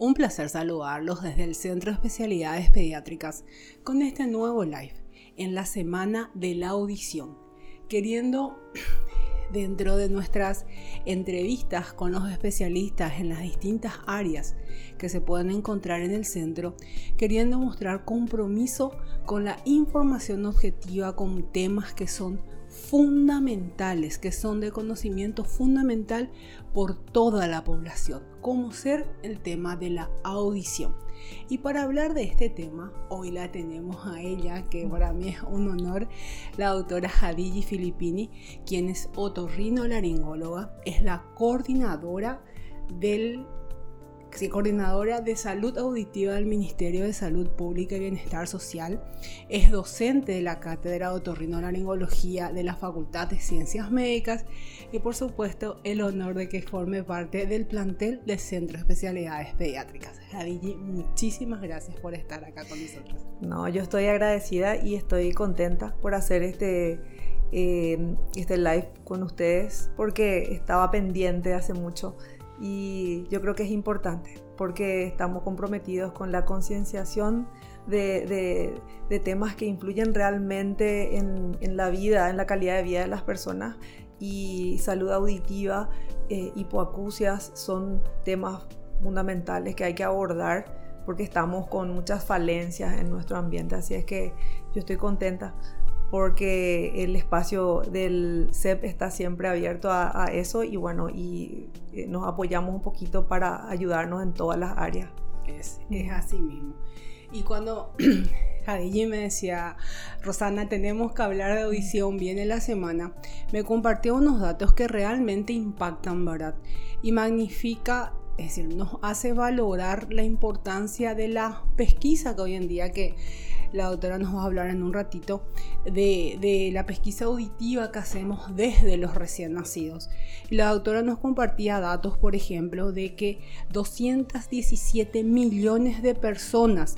Un placer saludarlos desde el Centro de Especialidades Pediátricas con este nuevo live en la semana de la audición, queriendo dentro de nuestras entrevistas con los especialistas en las distintas áreas que se pueden encontrar en el centro, queriendo mostrar compromiso con la información objetiva con temas que son fundamentales, que son de conocimiento fundamental por toda la población, como ser el tema de la audición. Y para hablar de este tema, hoy la tenemos a ella, que para mí es un honor, la doctora Hadiji Filippini, quien es otorrinolaringóloga, es la coordinadora del coordinadora de salud auditiva del Ministerio de Salud Pública y Bienestar Social, es docente de la Cátedra de Otorrinolaringología de la Facultad de Ciencias Médicas y por supuesto el honor de que forme parte del plantel del Centro de Especialidades Pediátricas. Jadigi, muchísimas gracias por estar acá con nosotros. No, yo estoy agradecida y estoy contenta por hacer este, eh, este live con ustedes porque estaba pendiente hace mucho y yo creo que es importante porque estamos comprometidos con la concienciación de, temas que influyen realmente en, la vida, en la calidad de vida de las personas y salud auditiva, eh, hipoacusias son temas fundamentales que hay que abordar porque estamos con muchas falencias en nuestro ambiente, así es que yo estoy contenta porque el espacio del CEP está siempre abierto a, eso y bueno, y eh, nos apoyamos un poquito para ayudarnos en todas las áreas. Es, es así mismo. Y cuando Jadiji me decía, Rosana, tenemos que hablar de audición, viene la semana, me compartió unos datos que realmente impactan, ¿verdad? Y magnifica es decir, nos hace valorar la importancia de la pesquisa que hoy en día que la doctora nos va a hablar en un ratito de, la pesquisa auditiva que hacemos desde los recién nacidos. La doctora nos compartía datos, por ejemplo, de que 217 millones de personas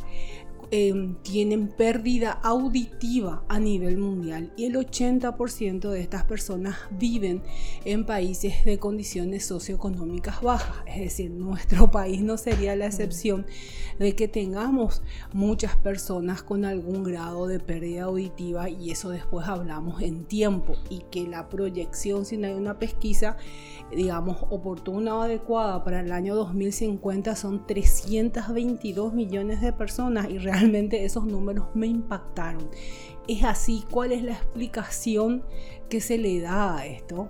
Em, tienen pérdida auditiva a nivel mundial y el 80% de estas personas viven en países de condiciones socioeconómicas bajas. Es decir, nuestro país no sería la excepción de que tengamos muchas personas con algún grado de pérdida auditiva y eso después hablamos en tiempo y que la proyección, si no hay una pesquisa, digamos, oportuna o adecuada para el año 2050 son 322 millones de personas y realmente realmente esos números me impactaron. ¿Es así? ¿Cuál es la explicación que se le da a esto?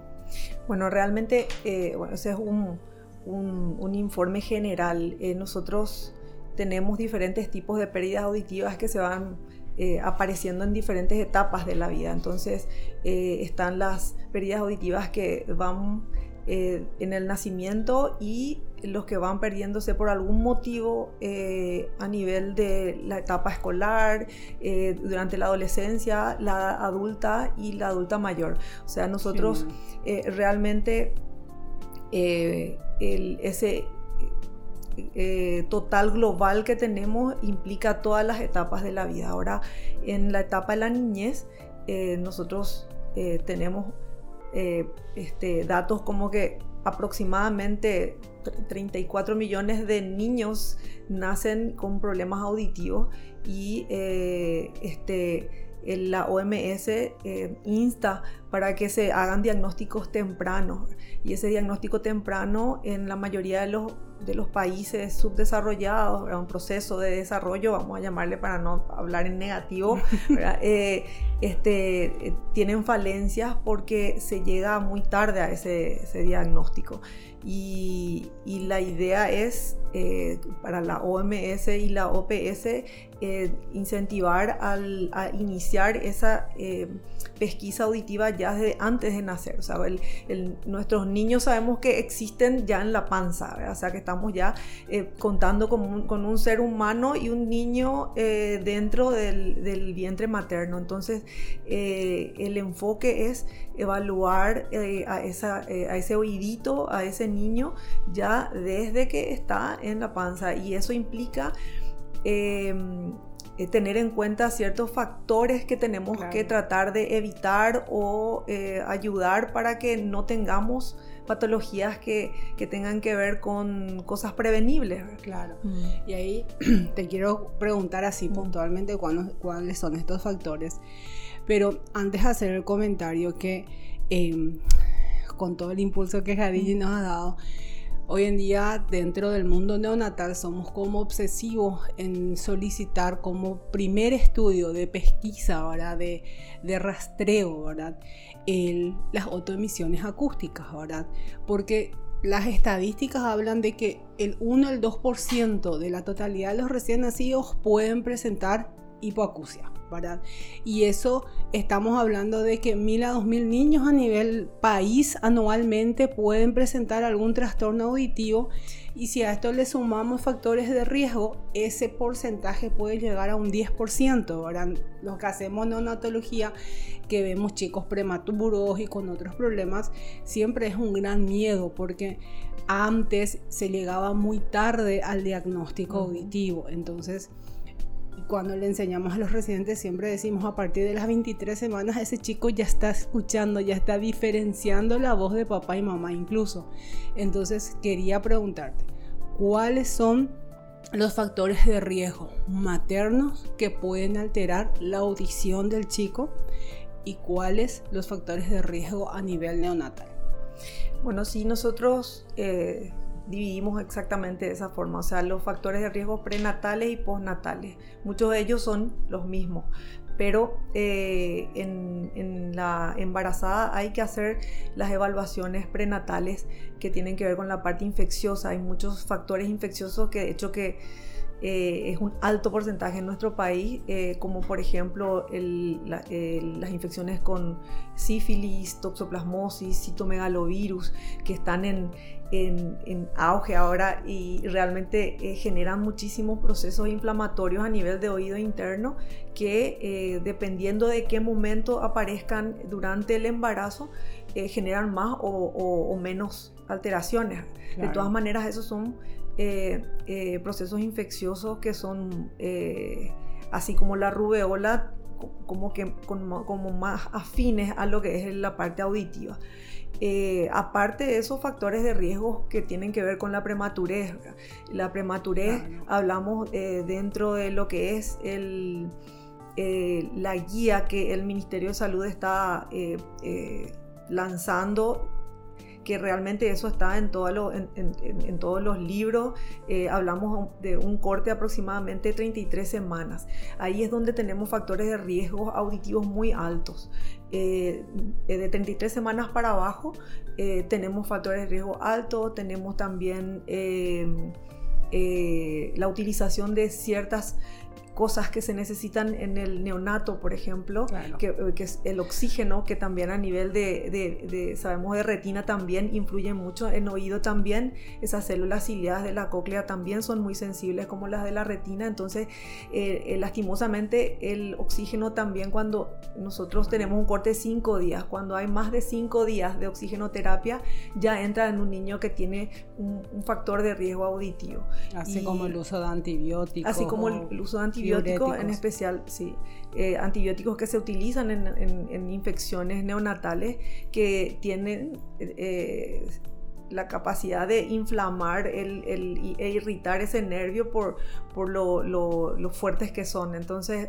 Bueno, realmente, eh, bueno, ese es un, un, informe general. Eh, nosotros tenemos diferentes tipos de pérdidas auditivas que se van eh, apareciendo en diferentes etapas de la vida. Entonces, están las pérdidas auditivas que van eh, en el nacimiento y los que van perdiéndose por algún motivo eh, a nivel de la etapa escolar, eh, durante la adolescencia, la adulta y la adulta mayor. O sea, nosotros realmente ese total global que tenemos implica todas las etapas de la vida. Ahora, en la etapa de la niñez, nosotros tenemos eh, este, datos como que aproximadamente 34 millones de niños nacen con problemas auditivos y eh, este, la OMS eh, insta para que se hagan diagnósticos tempranos. Y ese diagnóstico temprano en la mayoría de los, de los países subdesarrollados, un proceso de desarrollo, vamos a llamarle para no hablar en negativo, eh, este, tienen falencias porque se llega muy tarde a ese, ese diagnóstico. Y, y, la idea es eh, para la OMS y la OPS eh, incentivar a iniciar esa pesquisa auditiva ya desde antes de nacer. Nuestros niños sabemos que existen ya en la panza, o sea, que estamos ya eh, contando con un, ser humano y un niño eh, dentro del, vientre materno. Entonces, eh, el enfoque es evaluar a, a ese oídito, a ese niño, ya desde que está en la panza. Y eso implica eh, tener en cuenta ciertos factores que tenemos que tratar de evitar o eh, ayudar para que no tengamos patologías que, que tengan que ver con cosas prevenibles. Claro. Mm. Y ahí te quiero preguntar así mm. puntualmente cuáles son estos factores. Pero antes de hacer el comentario que em, con todo el impulso que Jadigi nos ha dado, Hoy en día dentro del mundo neonatal somos como obsesivos en solicitar como primer estudio de pesquisa, ¿verdad? De, rastreo, ¿verdad? Las autoemisiones acústicas, ¿verdad? Porque las estadísticas hablan de que el 1 al 2% de la totalidad de los recién nacidos pueden presentar hipoacusia. Y eso estamos hablando de que mil a dos mil niños a nivel país anualmente pueden presentar algún trastorno auditivo y si a esto le sumamos factores de riesgo, ese porcentaje puede llegar a un 10%. ¿verdad? Los que hacemos neonatología, que vemos chicos prematuros y con otros problemas, siempre es un gran miedo porque antes se llegaba muy tarde al diagnóstico auditivo. Entonces, cuando le enseñamos a los residentes siempre decimos a partir de las 23 semanas ese chico ya está escuchando, ya está diferenciando la voz de papá y mamá incluso. Entonces quería preguntarte, ¿cuáles son los factores de riesgo maternos que pueden alterar la audición del chico y cuáles los factores de riesgo a nivel neonatal? Bueno, si nosotros eh, dividimos exactamente de esa forma, o sea, los factores de riesgo prenatales y postnatales. Muchos de ellos son los mismos, pero eh, en, la embarazada hay que hacer las evaluaciones prenatales que tienen que ver con la parte infecciosa. Hay muchos factores infecciosos que de hecho que eh, es un alto porcentaje en nuestro país, eh, como por ejemplo las infecciones con sífilis, toxoplasmosis, citomegalovirus, que están en, en, auge ahora y realmente eh, generan muchísimos procesos inflamatorios a nivel de oído interno que dependiendo de qué momento aparezcan durante el embarazo, generan más o, menos alteraciones. De todas maneras, esos son eh, eh, procesos infecciosos que son, eh, así como la rubeola, como, que, como, más afines a lo que es la parte auditiva. aparte de esos factores de riesgo que tienen que ver con la prematurez, la prematurez hablamos dentro de lo que es el, la guía que el Ministerio de Salud está lanzando que realmente eso está en, todos los libros. Eh, hablamos de un corte de aproximadamente 33 semanas. Ahí es donde tenemos factores de riesgo auditivos muy altos. Eh, de 33 semanas para abajo eh, tenemos factores de riesgo altos, tenemos también la utilización de ciertas cosas que se necesitan en el neonato, por ejemplo, que, es el oxígeno, que también a nivel de, sabemos, de retina también influye mucho, en oído también, esas células ciliadas de la cóclea también son muy sensibles como las de la retina, entonces eh, eh, lastimosamente el oxígeno también cuando nosotros tenemos un corte de 5 días, cuando hay más de 5 días de oxigenoterapia, ya entra en un niño que tiene un, factor de riesgo auditivo. Así como el uso de antibióticos. Así como el uso de antibióticos antibióticos, en especial, sí, eh, antibióticos que se utilizan en, infecciones neonatales que tienen eh, la capacidad de inflamar el, e irritar ese nervio por, por lo, fuertes que son. Entonces,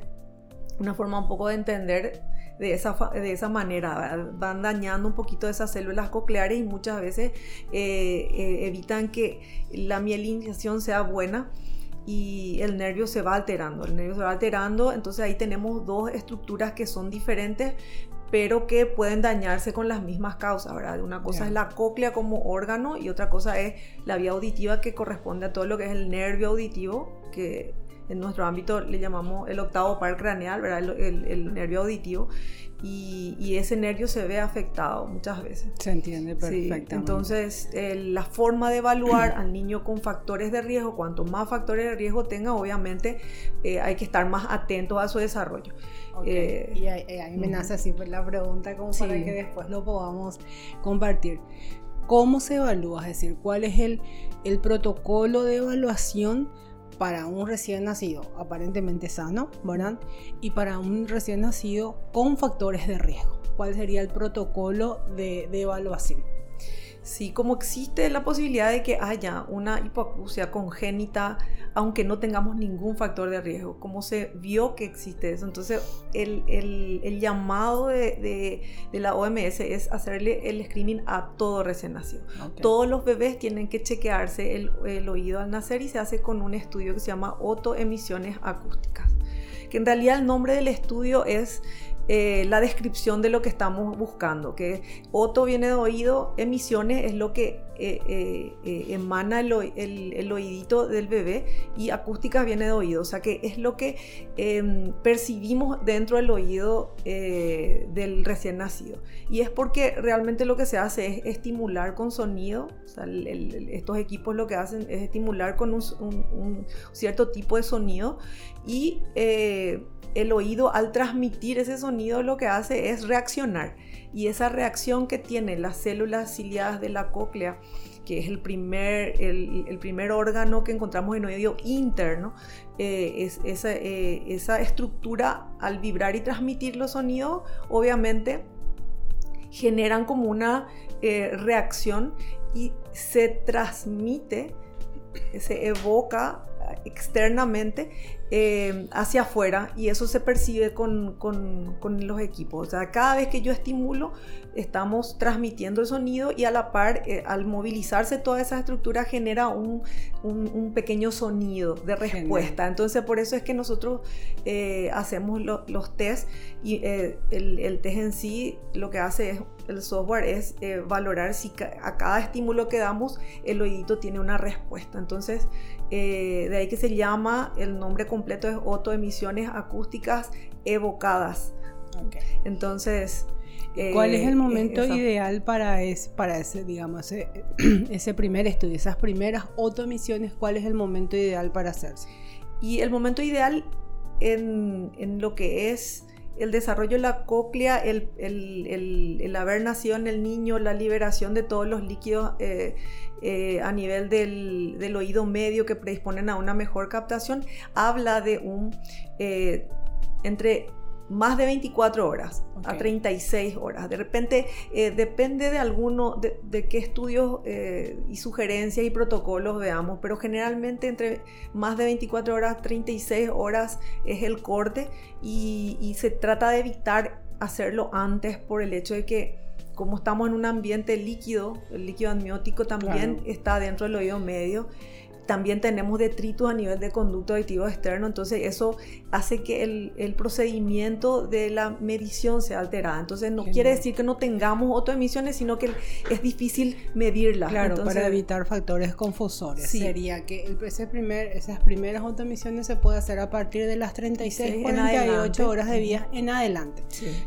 una forma un poco de entender de esa, de esa manera, van dañando un poquito esas células cocleares y muchas veces eh, evitan que la mielinización sea buena y el nervio se va alterando, el nervio se va alterando, entonces ahí tenemos dos estructuras que son diferentes, pero que pueden dañarse con las mismas causas, ¿verdad? Una cosa es la cóclea como órgano y otra cosa es la vía auditiva que corresponde a todo lo que es el nervio auditivo, que en nuestro ámbito le llamamos el octavo par craneal, ¿verdad? El, nervio auditivo. Y, ese nervio se ve afectado muchas veces. Se entiende perfectamente. entonces, la forma de evaluar al niño con factores de riesgo, cuanto más factores de riesgo tenga, obviamente eh, hay que estar más atentos a su desarrollo. Eh, y ahí, me nace así pues, la pregunta como para que después lo podamos compartir. ¿Cómo se evalúa? Es decir, ¿cuál es el, el protocolo de evaluación para un recién nacido aparentemente sano, ¿verdad? Y para un recién nacido con factores de riesgo. ¿Cuál sería el protocolo de, evaluación? Sí, como existe la posibilidad de que haya una hipoacusia congénita, aunque no tengamos ningún factor de riesgo, como se vio que existe eso. Entonces, el, el, llamado de, de, la OMS es hacerle el screening a todo recién nacido. Todos los bebés tienen que chequearse el, el, oído al nacer y se hace con un estudio que se llama otoemisiones acústicas. Que en realidad el nombre del estudio es eh, la descripción de lo que estamos buscando, que oto viene de oído, emisiones es lo que eh, eh, emana el, el, oídito del bebé y acústica viene de oído, o sea que es lo que em, percibimos dentro del oído del recién nacido. Y es porque realmente lo que se hace es estimular con sonido, estos equipos lo que hacen es estimular con un cierto tipo de sonido y el oído al transmitir ese sonido lo que hace es reaccionar. Y esa reacción que tienen las células ciliadas de la cóclea, que es el primer, el, primer órgano que encontramos en oído interno, eh, es, esa, eh, esa, estructura al vibrar y transmitir los sonidos, obviamente generan como una eh, reacción y se transmite, se evoca externamente eh, hacia afuera y eso se percibe con, los equipos. O sea, cada vez que yo estimulo, estamos transmitiendo el sonido y a la par, eh, al movilizarse toda esa estructura, genera un, pequeño sonido de respuesta. Entonces, por eso es que nosotros eh, hacemos los test y el, el, test en sí lo que hace es el software es valorar si a cada estímulo que damos el oídito tiene una respuesta. Entonces, de ahí que se llama el nombre completo es otoemisiones acústicas evocadas. Entonces... ¿Cuál es el eh, momento ideal para, es, para ese, digamos, ese, primer estudio, esas primeras otoemisiones? ¿Cuál es el momento ideal para hacerse? Y el momento ideal en, en lo que es el desarrollo de la cóclea, el, el, el, haber nacido en el niño, la liberación de todos los líquidos eh, eh, a nivel del, del, oído medio que predisponen a una mejor captación, habla de un eh, entre más de 24 horas a 36 horas. De repente eh, depende de alguno, de, qué estudios eh, y sugerencias y protocolos veamos, pero generalmente entre más de 24 horas, 36 horas es el corte y, y se trata de evitar hacerlo antes por el hecho de que como estamos en un ambiente líquido, el líquido amniótico también está dentro del oído medio también tenemos detritos a nivel de conducto aditivo externo, entonces eso hace que el, procedimiento de la medición sea alterada. Entonces no quiere decir que no tengamos autoemisiones, sino que es difícil medirlas. Claro, para evitar factores confusores. Sería que ese primer, esas primeras autoemisiones se puede hacer a partir de las 36, 48 horas de vida en adelante.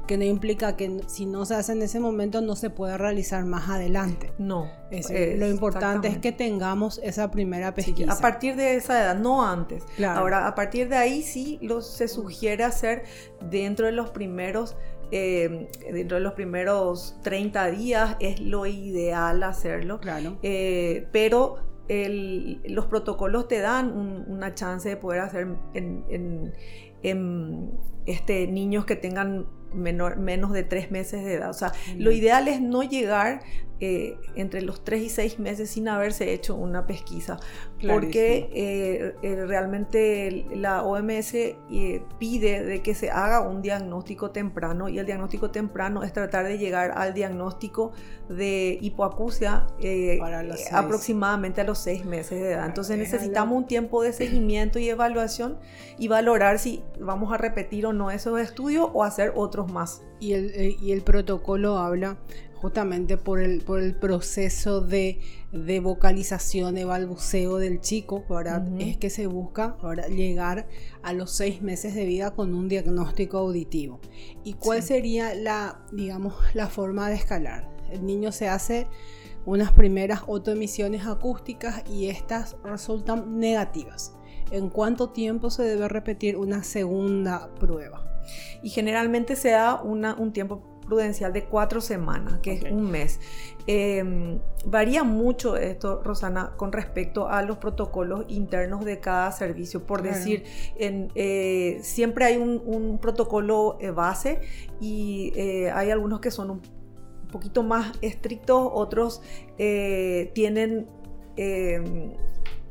Que no implica que si no se hace en ese momento no se pueda realizar más adelante. No. lo importante es que tengamos esa primera a partir de esa edad, no antes. Ahora, a partir de ahí sí se sugiere hacer dentro de los primeros eh, dentro de los primeros 30 días es lo ideal hacerlo. Claro. Eh, pero los protocolos te dan una chance de poder hacer en, este, niños que tengan menos de tres meses de edad. O sea, lo ideal es no llegar eh, entre los 3 y 6 meses sin haberse hecho una pesquisa, porque eh, eh, realmente la OMS pide de que se haga un diagnóstico temprano y el diagnóstico temprano es tratar de llegar al diagnóstico de hipoacusia aproximadamente a los 6 meses de edad. Entonces necesitamos un tiempo de seguimiento y evaluación y valorar si vamos a repetir o no esos estudios o hacer otros más. Y el, y el protocolo habla justamente por el, por el proceso de, de vocalización, de balbuceo del chico, ¿verdad? Es que se busca llegar a los seis meses de vida con un diagnóstico auditivo. ¿Y cuál sería la, digamos, la forma de escalar? El niño se hace unas primeras autoemisiones acústicas y estas resultan negativas. ¿En cuánto tiempo se debe repetir una segunda prueba? Y generalmente se da una, un tiempo prudencial de cuatro semanas, que es un mes. Em, varía mucho esto, Rosana, con respecto a los protocolos internos de cada servicio. Por decir, en, eh, siempre hay un, protocolo eh, base y eh, hay algunos que son un poquito más estrictos, otros tienen em,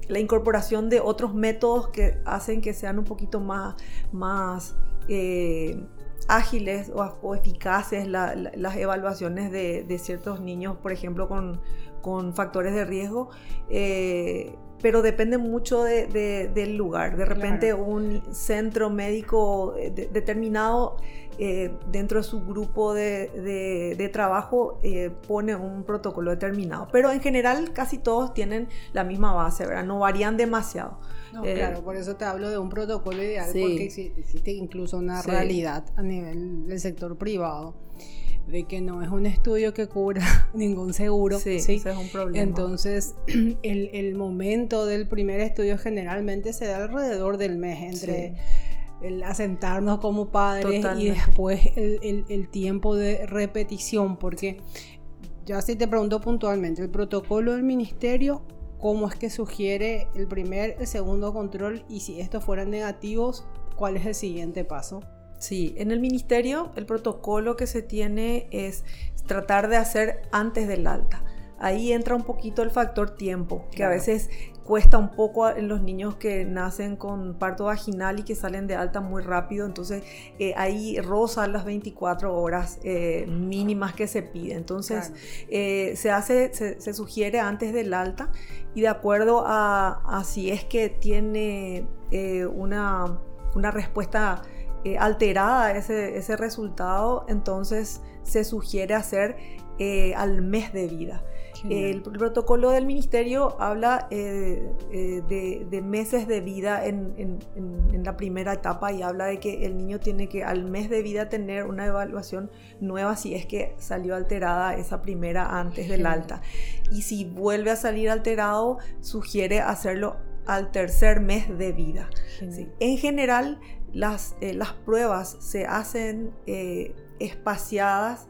la incorporación de otros métodos que hacen que sean un poquito más, más eh, ágiles o, eficaces las evaluaciones de, ciertos niños, por ejemplo, con, factores de riesgo. Eh, pero depende mucho del lugar. De repente un centro médico determinado eh, dentro de su grupo de, trabajo eh, pone un protocolo determinado. Pero en general casi todos tienen la misma base, ¿verdad? No varían demasiado. Eh, claro, por eso te hablo de un protocolo ideal, porque existe incluso una realidad a nivel del sector privado de que no es un estudio que cubra ningún seguro. Sí, ¿sí? es un problema. Entonces, el, el, momento del primer estudio generalmente se da alrededor del mes, entre el asentarnos como padres y después el, el, tiempo de repetición, porque ya si te pregunto puntualmente, el protocolo del ministerio, ¿cómo es que sugiere el primer, el segundo control? Y si estos fueran negativos, ¿cuál es el siguiente paso? Sí, en el ministerio el protocolo que se tiene es tratar de hacer antes del alta. Ahí entra un poquito el factor tiempo, que a veces cuesta un poco en los niños que nacen con parto vaginal y que salen de alta muy rápido, entonces eh, ahí rozan las 24 horas eh, mínimas que se pide. Entonces eh, se hace, se, sugiere antes del alta y de acuerdo a, si es que tiene una, una, respuesta alterada a ese, ese resultado, entonces se sugiere hacer al mes de vida. El protocolo del ministerio habla eh, eh, de, meses de vida en, la primera etapa y habla de que el niño tiene que al mes de vida tener una evaluación nueva si es que salió alterada esa primera antes del alta. Y si vuelve a salir alterado, sugiere hacerlo al tercer mes de vida. En general, las, eh, las pruebas se hacen espaciadas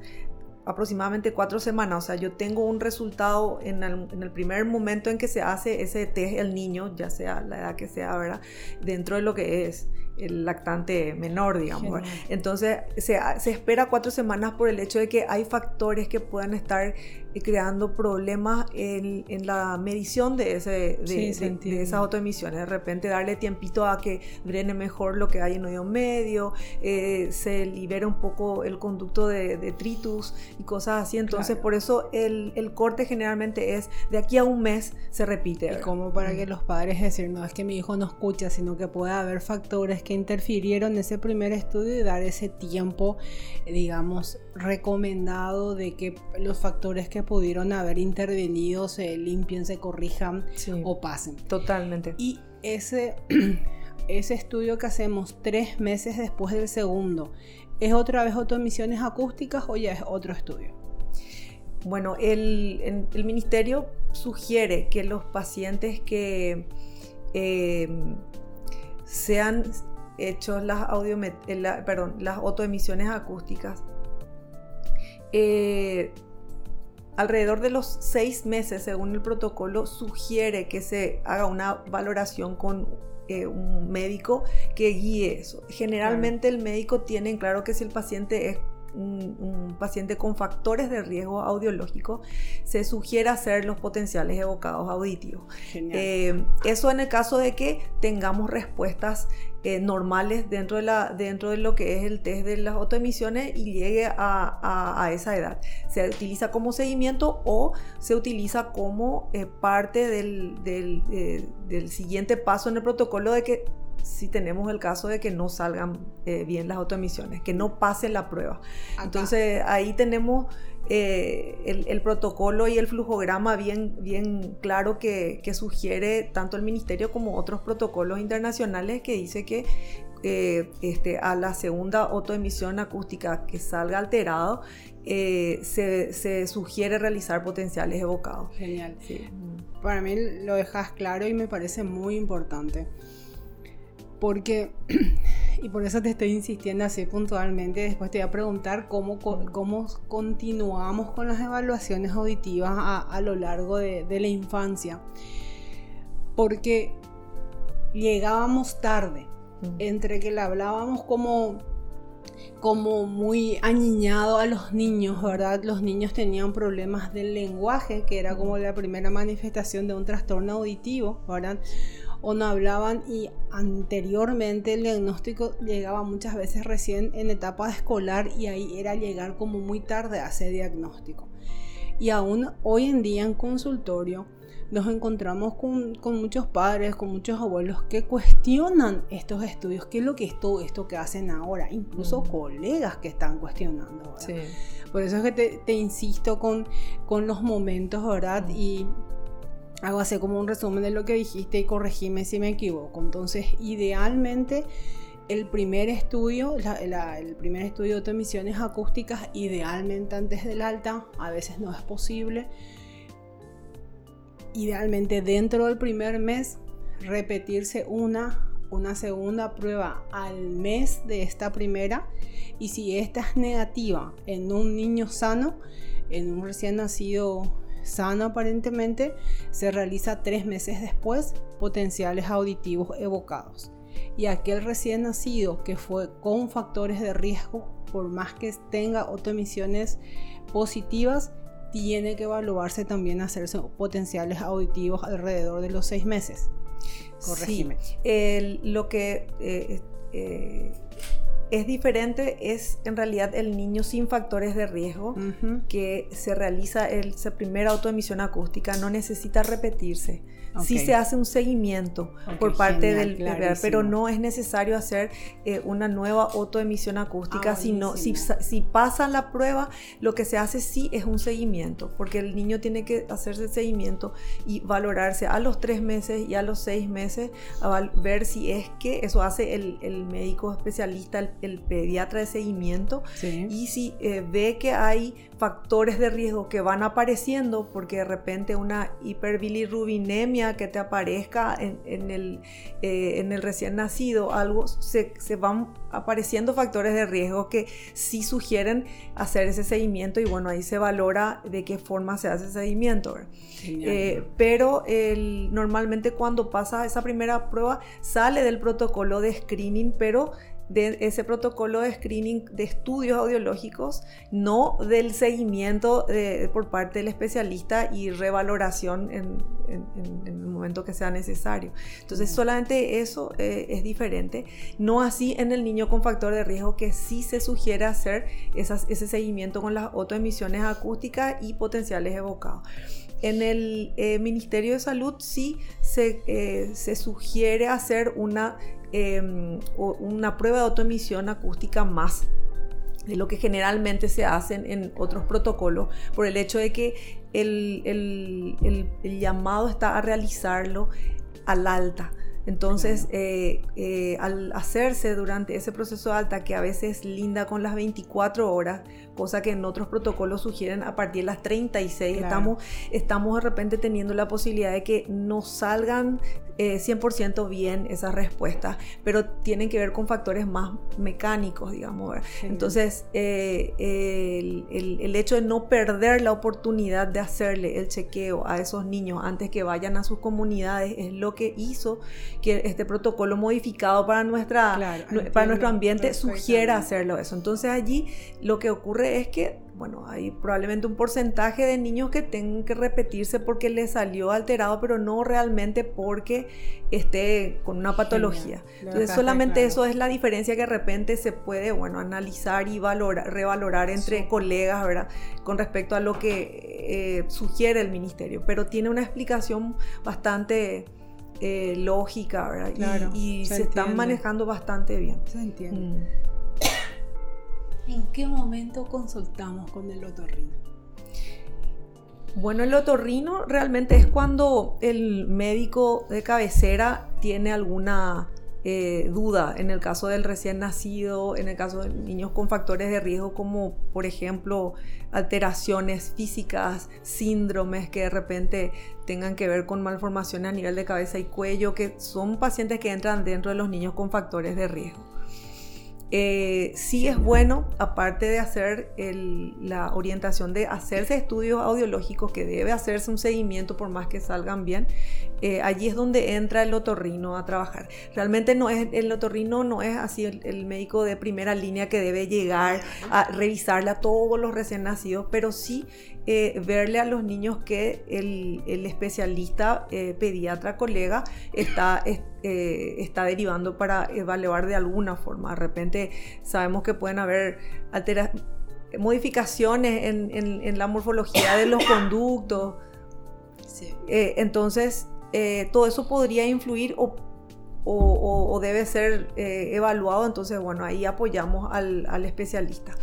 aproximadamente cuatro semanas. O sea, yo tengo un resultado en el, primer momento en que se hace ese test el niño, ya sea la edad que sea, ¿verdad? Dentro de lo que es el lactante menor, digamos. Entonces, se, se, espera cuatro semanas por el hecho de que hay factores que puedan estar eh, creando problemas en, en la medición de, ese, de, de, esas autoemisiones. De repente, darle tiempito a que drene mejor lo que hay en oído medio, eh, se libera un poco el conducto de, detritus y cosas así. Entonces, por eso el, el, corte generalmente es de aquí a un mes se repite. Y como para que los padres decir, no es que mi hijo no escucha, sino que puede haber factores que interfirieron en ese primer estudio y dar ese tiempo, digamos, recomendado de que los factores que pudieron haber intervenido se limpien, se corrijan o pasen. Totalmente. Y ese, ese estudio que hacemos tres meses después del segundo, ¿es otra vez autoemisiones acústicas o ya es otro estudio? Bueno, el, el ministerio sugiere que los pacientes que eh, sean hechos las, eh, perdón, las autoemisiones acústicas. Eh, alrededor de los seis meses, según el protocolo, sugiere que se haga una valoración con eh, un médico que guíe eso. Generalmente el médico tiene en claro que si el paciente es un, paciente con factores de riesgo audiológico, se sugiere hacer los potenciales evocados auditivos. Eh, eso en el caso de que tengamos respuestas eh, normales dentro de, la, dentro de lo que es el test de las autoemisiones y llegue a, esa edad. Se utiliza como seguimiento o se utiliza como eh, parte del, del siguiente paso en el protocolo de que si tenemos el caso de que no salgan eh, bien las autoemisiones, que no pase la prueba. Entonces ahí tenemos eh, el, protocolo y el flujograma bien, bien claro que, sugiere tanto el ministerio como otros protocolos internacionales que dice que eh, este, a la segunda autoemisión acústica que salga alterado, se, se, sugiere realizar potenciales evocados. Genial. Para mí lo dejas claro y me parece muy importante porque, y por eso te estoy insistiendo así puntualmente, después te voy a preguntar cómo, cómo continuamos con las evaluaciones auditivas a, lo largo de, la infancia. Porque llegábamos tarde, entre que le hablábamos como como muy añiñado a los niños, ¿verdad? Los niños tenían problemas del lenguaje, que era como la primera manifestación de un trastorno auditivo, ¿verdad? O no hablaban y anteriormente el diagnóstico llegaba muchas veces recién en etapa escolar y ahí era llegar como muy tarde a ese diagnóstico. Y aún hoy en día en consultorio, nos encontramos con, muchos padres, con muchos abuelos que cuestionan estos estudios, qué es lo que es todo esto que hacen ahora, incluso mm. colegas que están cuestionando. Por eso es que te, insisto con, con, los momentos, ¿verdad? Mm. Y hago así como un resumen de lo que dijiste y corregime si me equivoco. Entonces, idealmente el primer estudio, el primer estudio de emisiones acústicas, idealmente antes del alta, a veces no es posible idealmente dentro del primer mes repetirse una, una segunda prueba al mes de esta primera y si esta es negativa en un niño sano, en un recién nacido sano aparentemente, se realiza tres meses después potenciales auditivos evocados. Y aquel recién nacido que fue con factores de riesgo, por más que tenga autoemisiones positivas, tiene que evaluarse también hacerse potenciales auditivos alrededor de los seis meses. Corregime. Sí, lo que eh, eh, es diferente es en realidad el niño sin factores de riesgo que se realiza esa primera autoemisión acústica, no necesita repetirse. Sí se hace un seguimiento por parte del PPR, pero no es necesario hacer eh, una nueva autoemisión acústica, ah, sino si, si pasa la prueba, lo que se hace sí es un seguimiento, porque el niño tiene que hacerse el seguimiento y valorarse a los tres meses y a los seis meses, a ver si es que eso hace el, el médico especialista, el, pediatra de seguimiento, y si eh, ve que hay factores de riesgo que van apareciendo, porque de repente una hiperbilirrubinemia que te aparezca en, el, eh, en el, recién nacido, algo, se, van apareciendo factores de riesgo que sí sugieren hacer ese seguimiento y bueno, ahí se valora de qué forma se hace ese seguimiento. Eh, pero normalmente cuando pasa esa primera prueba sale del protocolo de screening, pero de ese protocolo de screening de estudios audiológicos, no del seguimiento por parte del especialista y revaloración en, el momento que sea necesario. Entonces, solamente eso eh, es diferente. No así en el niño con factor de riesgo, que sí se sugiere hacer ese seguimiento con las autoemisiones acústicas y potenciales evocados. En el eh, Ministerio de Salud sí se, eh, se sugiere hacer una Em, una prueba de autoemisión acústica más de lo que generalmente se hacen en otros protocolos, por el hecho de que el, el llamado está a realizarlo al alta. Entonces, eh, eh, al hacerse durante ese proceso alta, que a veces linda con las 24 horas, cosa que en otros protocolos sugieren a partir de las 36, estamos, estamos de repente teniendo la posibilidad de que no salgan 100% eh, bien esas respuestas, pero tienen que ver con factores más mecánicos, digamos. Entonces, el, el hecho de no perder la oportunidad de hacerle el chequeo a esos niños antes que vayan a sus comunidades es lo que hizo que este protocolo modificado para, nuestra, para nuestro ambiente sugiera hacerlo eso. Entonces allí lo que ocurre es que, bueno, hay probablemente un porcentaje de niños que tengan que repetirse porque les salió alterado, pero no realmente porque esté con una patología. Entonces solamente eso es la diferencia que de repente se puede, bueno, analizar y valorar, revalorar entre colegas, ¿verdad? Con respecto a lo que eh, sugiere el ministerio, pero tiene una explicación bastante eh, lógica, ¿verdad? y, se, están manejando bastante bien. Se entiende. Mm. ¿En qué momento consultamos con el otorrino? Bueno, el otorrino realmente es cuando el médico de cabecera tiene alguna eh, duda en el caso del recién nacido, en el caso de niños con factores de riesgo como por ejemplo alteraciones físicas, síndromes que de repente tengan que ver con malformaciones a nivel de cabeza y cuello, que son pacientes que entran dentro de los niños con factores de riesgo. Eh, sí es bueno, aparte de hacer la orientación de hacerse estudios audiológicos, que debe hacerse un seguimiento por más que salgan bien, eh, allí es donde entra el otorrino a trabajar. Realmente no es, el otorrino no es así el, médico de primera línea que debe llegar a revisarle a todos los recién nacidos, pero sí eh, verle a los niños que el, especialista pediatra colega está, está derivando para evaluar de alguna forma. De repente sabemos que pueden haber modificaciones en, la morfología de los conductos. Eh, entonces, eh, todo eso podría influir o, debe ser eh, evaluado. Entonces, bueno, ahí apoyamos al, especialista.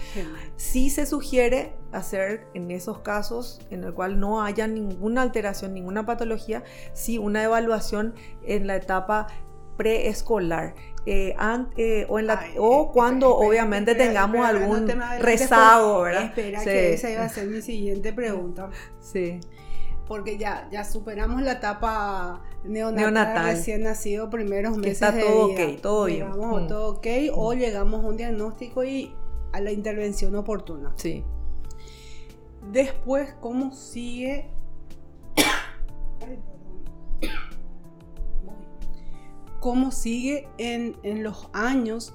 Si se sugiere hacer en esos casos en el cual no haya ninguna alteración, ninguna patología, sí una evaluación en la etapa preescolar. Eh, eh, o, en la, o cuando obviamente tengamos algún rezago, ¿verdad? Espera, que esa iba a ser mi siguiente pregunta. Sí. Porque ya, ya superamos la etapa neonatal, recién nacido, primeros meses está todo ok, todo bien. Mm. todo ok, o mm. llegamos a un diagnóstico y a la intervención oportuna. Sí. Después, ¿cómo sigue cómo sigue en, los años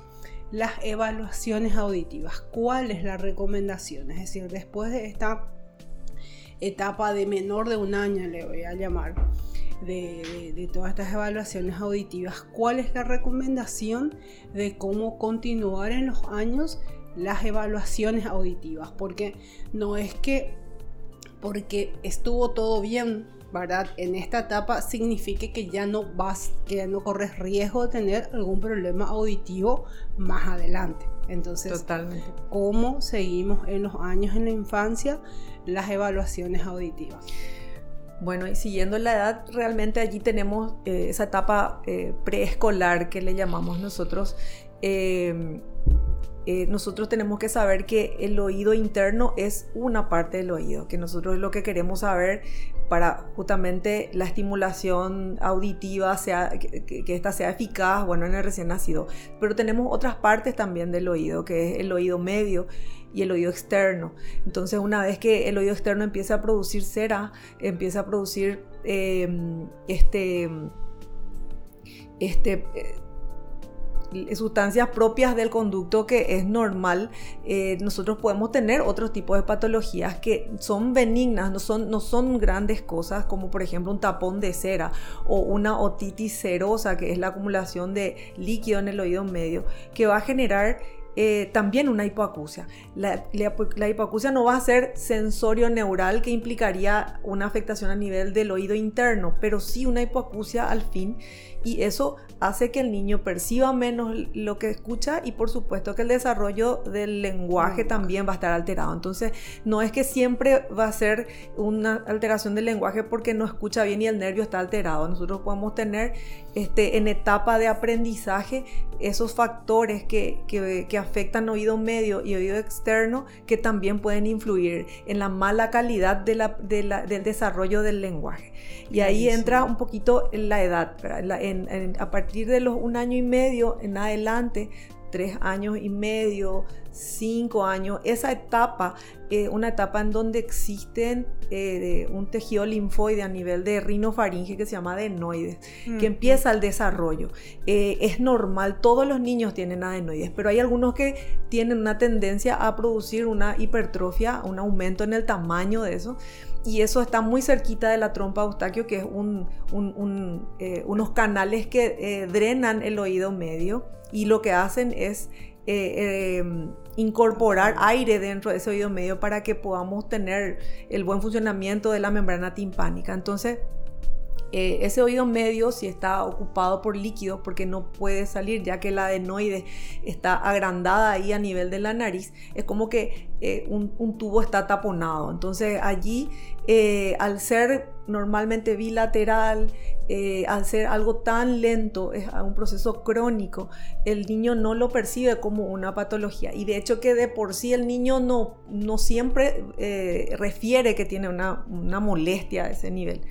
las evaluaciones auditivas. ¿Cuál es la recomendación? Es decir, después de esta etapa de menor de un año, le voy a llamar, de, todas estas evaluaciones auditivas, ¿cuál es la recomendación de cómo continuar en los años las evaluaciones auditivas? Porque no es que porque estuvo todo bien ¿verdad? En esta etapa significa que ya no vas, que ya no corres riesgo de tener algún problema auditivo más adelante. Entonces, Totalmente. ¿cómo seguimos en los años en la infancia las evaluaciones auditivas? Bueno, y siguiendo la edad, realmente allí tenemos eh, esa etapa eh, preescolar que le llamamos nosotros. Eh, nosotros tenemos que saber que el oído interno es una parte del oído, que nosotros lo que queremos saber para justamente la estimulación auditiva, sea, que, ésta sea eficaz, bueno, en el recién nacido. Pero tenemos otras partes también del oído, que es el oído medio y el oído externo. Entonces, una vez que el oído externo empieza a producir cera, empieza a producir em, este, este eh, sustancias propias del conducto que es normal, eh, nosotros podemos tener otros tipos de patologías que son benignas, no son, no son grandes cosas como por ejemplo un tapón de cera o una otitis serosa que es la acumulación de líquido en el oído medio que va a generar eh, también una hipoacusia. La, la, hipoacusia no va a ser sensorio neural que implicaría una afectación a nivel del oído interno, pero sí una hipoacusia al fin y eso hace que el niño perciba menos lo que escucha y por supuesto que el desarrollo del lenguaje también va a estar alterado. Entonces, no es que siempre va a ser una alteración del lenguaje porque no escucha bien y el nervio está alterado. Nosotros podemos tener este, en etapa de aprendizaje esos factores que, que, afectan oído medio y oído externo que también pueden influir en la mala calidad de la, del desarrollo del lenguaje. Y ahí entra un poquito la edad. a partir de los un año y medio en adelante, tres años y medio, cinco años, esa etapa, eh, una etapa en donde existen eh, un tejido linfoide a nivel de rinofaringe que se llama adenoides, que empieza el desarrollo. Eh, es normal, todos los niños tienen adenoides, pero hay algunos que tienen una tendencia a producir una hipertrofia, un aumento en el tamaño de eso y eso está muy cerquita de la trompa Eustaquio, que es unos canales que drenan el oído medio y lo que hacen es eh, incorporar aire dentro de ese oído medio para que podamos tener el buen funcionamiento de la membrana timpánica. Entonces, eh, ese oído medio si está ocupado por líquido porque no puede salir ya que la adenoide está agrandada ahí a nivel de la nariz es como que eh, un, tubo está taponado. Entonces allí eh, al ser normalmente bilateral al ser algo tan lento es un proceso crónico el niño no lo percibe como una patología. Y de hecho que de por sí el niño no, no siempre refiere que tiene una, una molestia a ese nivel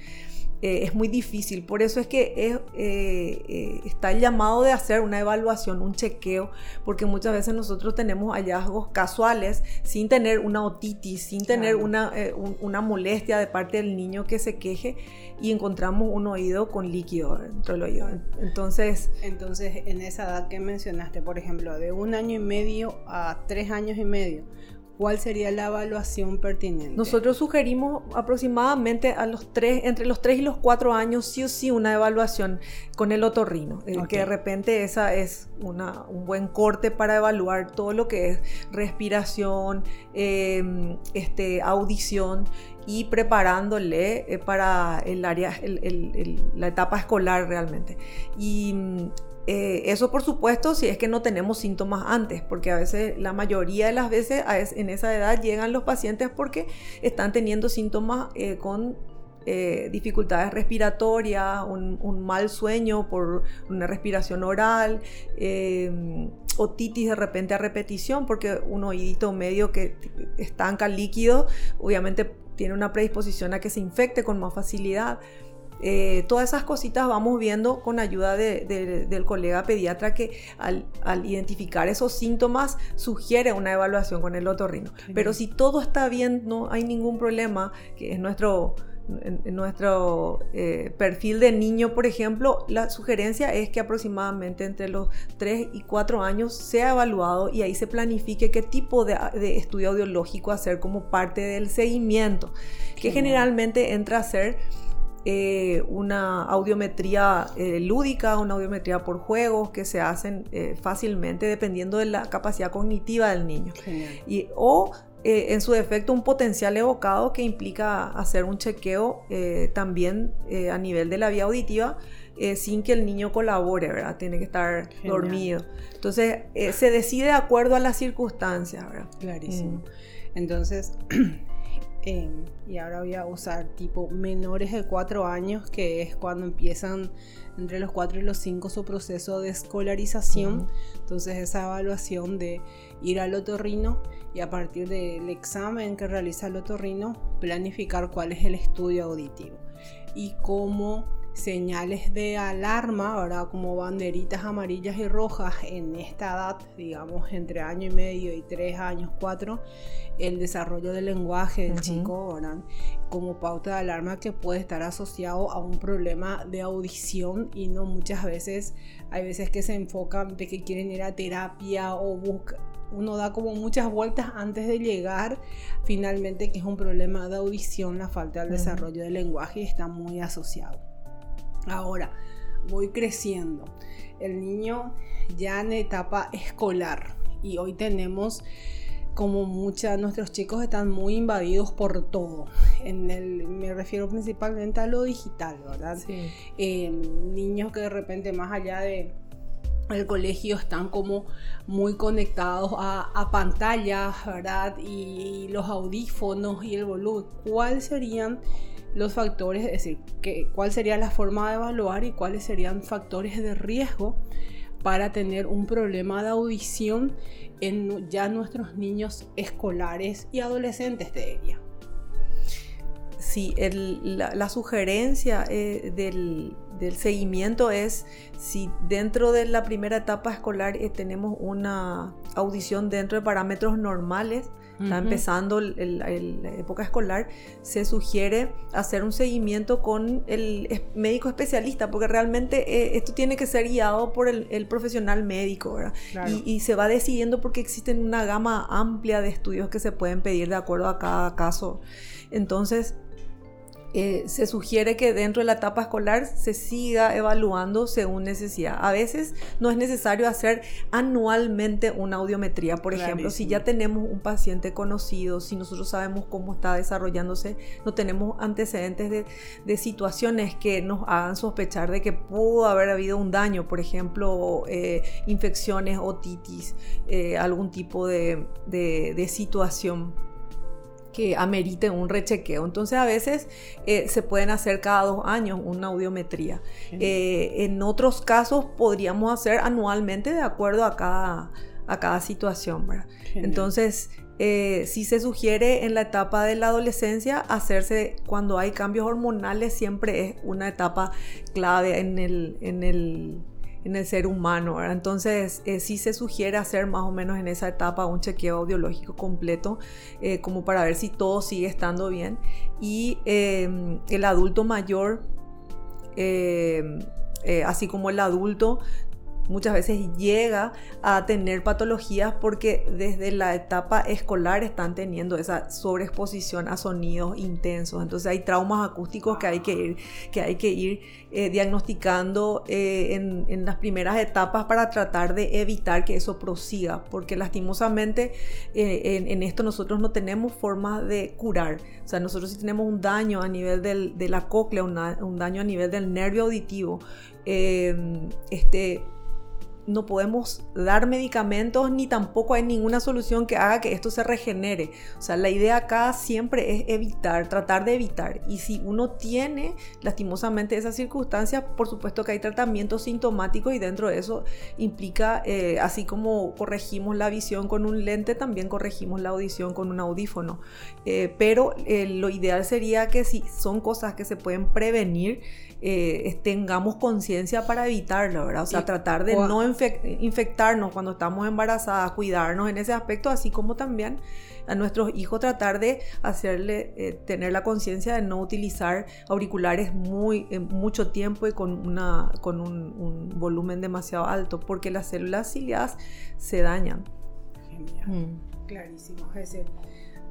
eh, es muy difícil. Por eso es que eh, eh, está el llamado de hacer una evaluación, un chequeo, porque muchas veces nosotros tenemos hallazgos casuales sin tener una otitis, sin tener una, una molestia de parte del niño que se queje y encontramos un oído con líquido dentro del oído. Entonces, Entonces, en esa edad que mencionaste, por ejemplo, de un año y medio a tres años y medio, ¿Cuál sería la evaluación pertinente? Nosotros sugerimos aproximadamente a los tres, entre los 3 y los 4 años, sí o sí, una evaluación con el otorrino. Eh, que de repente esa es una, un buen corte para evaluar todo lo que es respiración, em, este, audición y preparándole eh, para el área, la etapa escolar realmente. Y eh, eso por supuesto si es que no tenemos síntomas antes, porque a veces, la mayoría de las veces en esa edad llegan los pacientes porque están teniendo síntomas eh, con eh, dificultades respiratorias, un, mal sueño por una respiración oral, otitis de repente a repetición, porque un oídito medio que estanca líquido, obviamente tiene una predisposición a que se infecte con más facilidad. Eh, todas esas cositas vamos viendo con ayuda del colega pediatra que al, identificar esos síntomas sugiere una evaluación con el otorrino. Pero si todo está bien, no hay ningún problema, que es nuestro, nuestro eh, perfil de niño, por ejemplo, la sugerencia es que aproximadamente entre los 3 y 4 años sea evaluado y ahí se planifique qué tipo de, estudio audiológico hacer como parte del seguimiento, que generalmente entra a ser eh, una audiometría eh, lúdica, una audiometría por juegos que se hacen eh, fácilmente dependiendo de la capacidad cognitiva del niño. Y, o en su defecto un potencial evocado que implica hacer un chequeo también a nivel de la vía auditiva. sin que el niño colabore, ¿verdad? Tiene que estar dormido. Entonces, se decide de acuerdo a las circunstancias, ¿verdad? Clarísimo. Mm. Entonces, y ahora voy a usar tipo menores de 4 años, que es cuando empiezan entre los 4 y los 5 su proceso de escolarización. Entonces esa evaluación de ir al otorrino y a partir del examen que realiza el otorrino, planificar cuál es el estudio auditivo y cómo señales de alarma, ahora como banderitas amarillas y rojas en esta edad, digamos entre año y medio y tres años, cuatro, el desarrollo del lenguaje del chico, ¿verdad? como pauta de alarma que puede estar asociado a un problema de audición y no muchas veces, hay veces que se enfocan de que quieren ir a terapia o buscan uno da como muchas vueltas antes de llegar finalmente que es un problema de audición, la falta del desarrollo del lenguaje y está muy asociado. Ahora, voy creciendo. El niño ya en etapa escolar y hoy tenemos como muchas, nuestros chicos están muy invadidos por todo. En el, me refiero principalmente a lo digital, ¿verdad? Eh, niños que de repente más allá de el colegio están como muy conectados a, a pantallas, ¿verdad? Y, los audífonos y el volumen. ¿Cuáles serían los factores, es decir, que, cuál sería la forma de evaluar y cuáles serían factores de riesgo para tener un problema de audición en ya nuestros niños escolares y adolescentes de ella. Sí, la, sugerencia eh, del, seguimiento es si dentro de la primera etapa escolar eh, tenemos una audición dentro de parámetros normales, está empezando la época escolar, se sugiere hacer un seguimiento con el médico especialista, porque realmente eh, esto tiene que ser guiado por el, profesional médico, ¿verdad? Y, y, se va decidiendo porque existen una gama amplia de estudios que se pueden pedir de acuerdo a cada caso. Entonces, eh, se sugiere que dentro de la etapa escolar se siga evaluando según necesidad. A veces no es necesario hacer anualmente una audiometría. Por ejemplo, si ya tenemos un paciente conocido, si nosotros sabemos cómo está desarrollándose, no tenemos antecedentes de, situaciones que nos hagan sospechar de que pudo haber habido un daño, por ejemplo, eh, infecciones, otitis, eh, algún tipo de situación que ameriten un rechequeo. Entonces a veces eh, se pueden hacer cada dos años una audiometría. Eh, en otros casos podríamos hacer anualmente de acuerdo a cada, a cada situación. Entonces eh, sí se sugiere en la etapa de la adolescencia hacerse cuando hay cambios hormonales, siempre es una etapa clave en el, en el, en el ser humano. Entonces, eh, sí se sugiere hacer más o menos en esa etapa un chequeo audiológico completo, eh, como para ver si todo sigue estando bien. Y em, el adulto mayor, em, así como el adulto, muchas veces llega a tener patologías porque desde la etapa escolar están teniendo esa sobreexposición a sonidos intensos. Entonces hay traumas acústicos que hay que ir, que hay que ir eh, diagnosticando eh, en, las primeras etapas para tratar de evitar que eso prosiga, porque lastimosamente eh, en, esto nosotros no tenemos forma de curar. O sea, nosotros si tenemos un daño a nivel de la cóclea, un daño a nivel del nervio auditivo, este, no podemos dar medicamentos ni tampoco hay ninguna solución que haga que esto se regenere. O sea, la idea acá siempre es evitar, tratar de evitar. Y si uno tiene lastimosamente esas circunstancias, por supuesto que hay tratamiento sintomático y dentro de eso implica, eh, así como corregimos la visión con un lente, también corregimos la audición con un audífono. Eh, pero eh, lo ideal sería que si son cosas que se pueden prevenir, tengamos conciencia para evitarlo, ¿verdad? O sea, tratar de no infectarnos cuando estamos embarazadas, cuidarnos en ese aspecto, así como también a nuestros hijos tratar de hacerle eh, tener la conciencia de no utilizar auriculares muy eh, mucho tiempo y con una con un, volumen demasiado alto porque las células ciliadas se dañan Genial. Mm. clarísimo es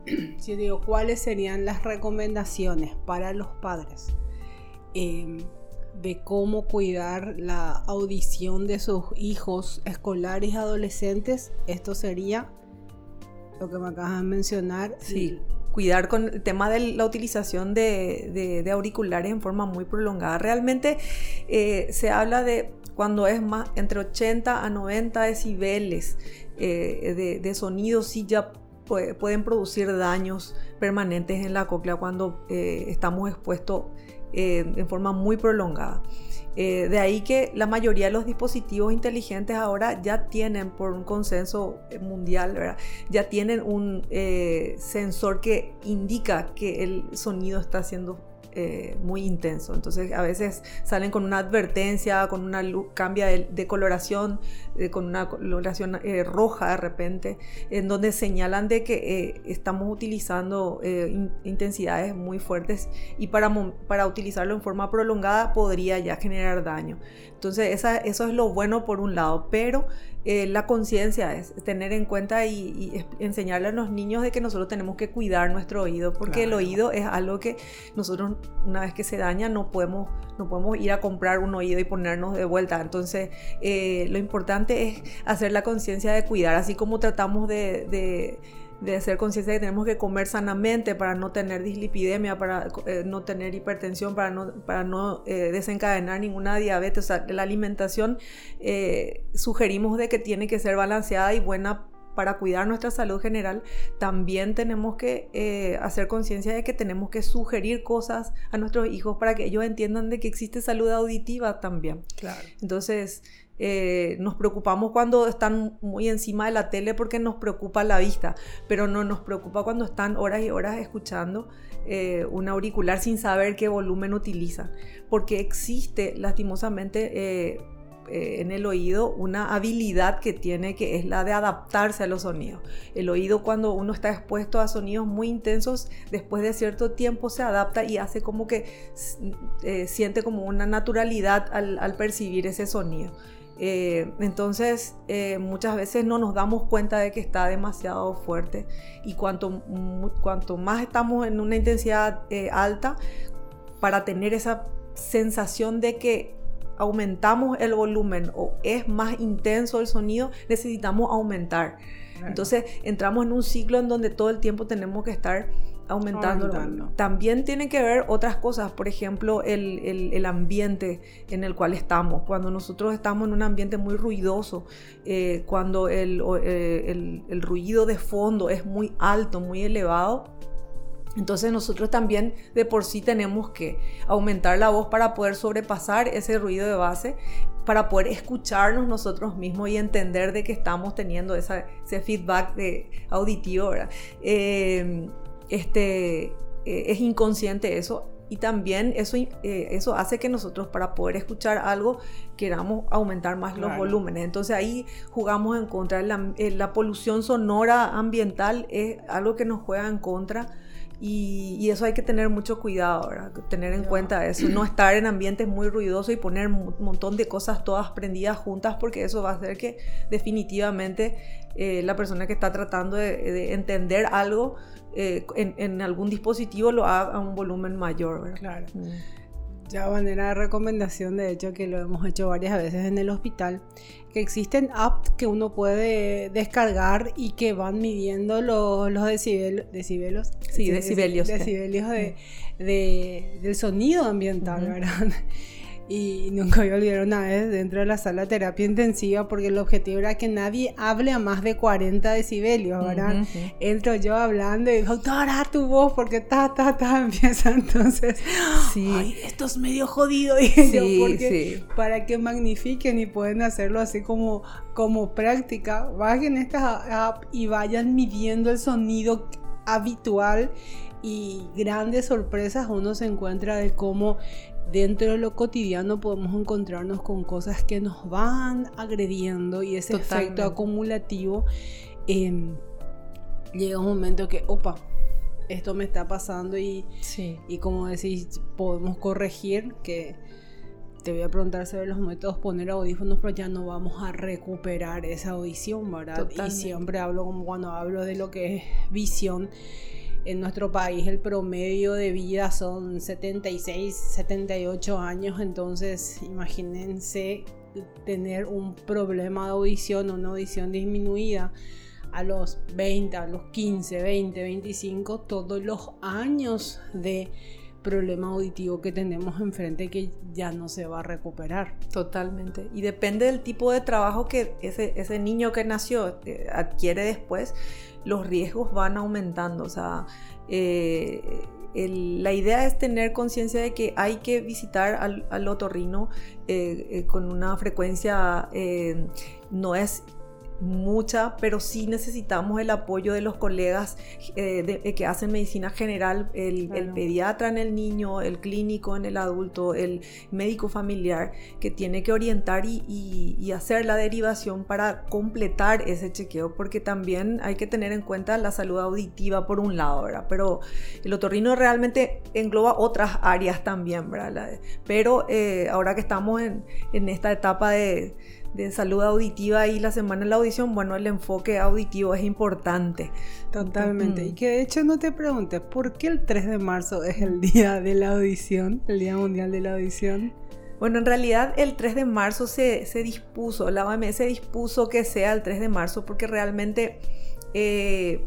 si digo cuáles serían las recomendaciones para los padres em, de cómo cuidar la audición de sus hijos escolares y adolescentes, esto sería lo que me acabas de mencionar. Sí, cuidar con el tema de la utilización de, auriculares en forma muy prolongada. Realmente eh, se habla de cuando es más entre 80 a 90 decibeles eh, de, sonido, sí ya pueden producir daños permanentes en la cóclea cuando eh, estamos expuestos en forma muy prolongada. Eh, de ahí que la mayoría de los dispositivos inteligentes ahora ya tienen, por un consenso mundial, ya tienen un eh, sensor que indica que el sonido está siendo eh, muy intenso. Entonces a veces salen con una advertencia, con una luz, cambia de, coloración, eh, con una coloración eh, roja de repente, en donde señalan de que estamos utilizando intensidades muy fuertes y para, para utilizarlo en forma prolongada podría ya generar daño. Entonces eso es lo bueno por un lado, pero eh, la conciencia es tener en cuenta y, enseñarle a los niños de que nosotros tenemos que cuidar nuestro oído, porque el oído es algo que nosotros una vez que se daña no podemos, no podemos ir a comprar un oído y ponernos de vuelta. Entonces eh, lo importante es hacer la conciencia de cuidar, así como tratamos de de hacer conciencia de que tenemos que comer sanamente para no tener dislipidemia, para eh, no tener hipertensión, para no, para no eh, desencadenar ninguna diabetes. O sea, la alimentación eh, sugerimos de que tiene que ser balanceada y buena para cuidar nuestra salud general, también tenemos que hacer conciencia de que tenemos que sugerir cosas a nuestros hijos para que ellos entiendan de que existe salud auditiva también. Claro. Entonces, eh, nos preocupamos cuando están muy encima de la tele porque nos preocupa la vista, pero no nos preocupa cuando están horas y horas escuchando eh, un auricular sin saber qué volumen utilizan, porque existe lastimosamente eh, en el oído una habilidad que tiene que es la de adaptarse a los sonidos. El oído cuando uno está expuesto a sonidos muy intensos, después de cierto tiempo se adapta y hace como que siente como una naturalidad al percibir ese sonido. Eh, entonces, eh, muchas veces no nos damos cuenta de que está demasiado fuerte y cuanto, cuanto más estamos en una intensidad eh, alta, para tener esa sensación de que aumentamos el volumen o es más intenso el sonido, necesitamos aumentar. Entonces, entramos en un ciclo en donde todo el tiempo tenemos que estar aumentando. También tiene que ver otras cosas, por ejemplo, el, ambiente en el cual estamos. Cuando nosotros estamos en un ambiente muy ruidoso, eh, cuando eh, el, el, ruido de fondo es muy alto, muy elevado, entonces nosotros también de por sí tenemos que aumentar la voz para poder sobrepasar ese ruido de base para poder escucharnos nosotros mismos y entender de que estamos teniendo ese feedback de auditivo, eh, este, es inconsciente eso y también eso, eh, eso hace que nosotros para poder escuchar algo queramos aumentar más los volúmenes. Entonces ahí jugamos en contra. La, eh, la, polución sonora ambiental es algo que nos juega en contra. Y, eso hay que tener mucho cuidado, tener en cuenta eso, no estar en ambientes muy ruidosos y poner un montón de cosas todas prendidas juntas porque eso va a hacer que definitivamente eh, la persona que está tratando de entender algo eh, en, algún dispositivo lo haga a un volumen mayor. Claro. Mm. Ya manera de recomendación, de hecho, que lo hemos hecho varias veces en el hospital, que existen apps que uno puede descargar y que van midiendo los, los decibelos, decibelos, sí, decibelios, decibelios de, de, del sonido ambiental, ¿verdad? Y nunca voy a olvidar una vez dentro de la sala de terapia intensiva porque el objetivo era que nadie hable a más de 40 decibelios, ¿verdad? Entro yo hablando y doctora, tu voz porque ta, ta, ta, empieza entonces. Sí. Ay, esto es medio jodido, dije yo, porque para que magnifiquen y pueden hacerlo así como, como práctica, bajen esta app y vayan midiendo el sonido habitual y grandes sorpresas uno se encuentra de cómo dentro de lo cotidiano podemos encontrarnos con cosas que nos van agrediendo y ese efecto acumulativo em, llega un momento que, opa, esto me está pasando y, y como decís, podemos corregir que te voy a preguntar sobre los métodos poner audífonos, pero ya no vamos a recuperar esa audición, ¿verdad? Y siempre hablo como cuando hablo de lo que es visión en nuestro país el promedio de vida son 76, 78 años, entonces imagínense tener un problema de audición, una audición disminuida a los 20, a los 15, 20, 25, todos los años de problema auditivo que tenemos enfrente que ya no se va a recuperar. Totalmente. Y depende del tipo de trabajo que ese, ese niño que nació eh, adquiere después los riesgos van aumentando. O sea, eh, la idea es tener conciencia de que hay que visitar al, otorrino eh, eh, con una frecuencia, no es mucha, pero sí necesitamos el apoyo de los colegas eh, eh, que hacen medicina general, el, pediatra en el niño, el clínico en el adulto, el médico familiar, que tiene que orientar y, hacer la derivación para completar ese chequeo, porque también hay que tener en cuenta la salud auditiva por un lado, ¿verdad? Pero el otorrino realmente engloba otras áreas también, ¿verdad? Pero eh, ahora que estamos en esta etapa de de salud auditiva y la semana de la audición, bueno, el enfoque auditivo es importante. Totalmente. Y que de hecho no te preguntes, ¿por qué el 3 de marzo es el día de la audición, el Día Mundial de la Audición? Bueno, en realidad el 3 de marzo se, dispuso, la OMS dispuso que sea el 3 de marzo porque realmente eh,